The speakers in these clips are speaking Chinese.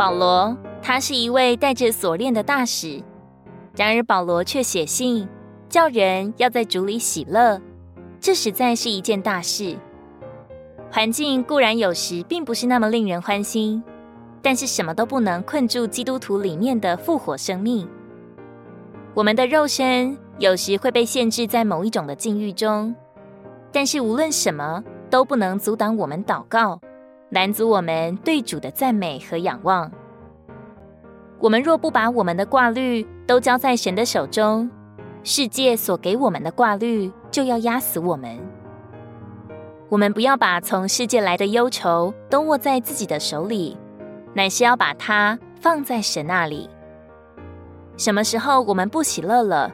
保罗，他是一位带着锁链的大使，然而保罗却写信，叫人要在主里喜乐，这实在是一件大事。环境固然有时并不是那么令人欢心，但是什么都不能困住基督徒里面的复活生命。我们的肉身有时会被限制在某一种的境遇中，但是无论什么都不能阻挡我们祷告，拦阻我们对主的赞美和仰望。我们若不把我们的挂虑都交在神的手中，世界所给我们的挂虑就要压死我们。我们不要把从世界来的忧愁都握在自己的手里，乃是要把它放在神那里。什么时候我们不喜乐了，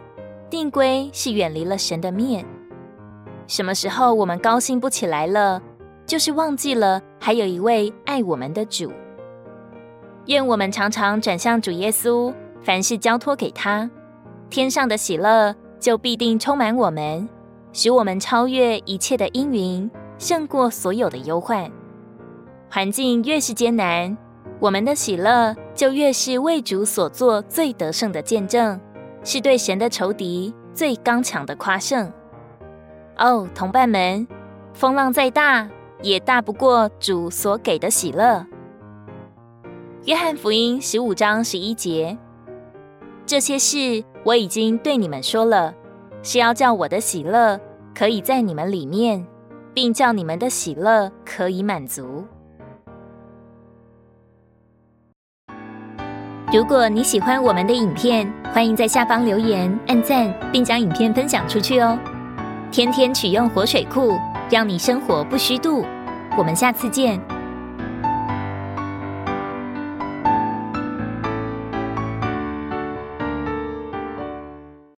定归是远离了神的面；什么时候我们高兴不起来了，就是忘记了还有一位爱我们的主。愿我们常常转向主耶稣，凡事交托给他，天上的喜乐就必定充满我们，使我们超越一切的阴云。胜过所有的忧患，环境越是艰难，我们的喜乐就越是为主所做最得胜的见证，是对神的仇敌最刚强的夸胜。哦，同伴们，风浪再大，也大不过主所给的喜乐。约翰福音十五章十一节：这些事我已经对你们说了，是要叫我的喜乐可以在你们里面。并叫你们的喜乐可以满足。如果你喜欢我们的影片，欢迎在下方留言、按赞，并将影片分享出去哦。天天取用活水库，让你生活不虚度。我们下次见。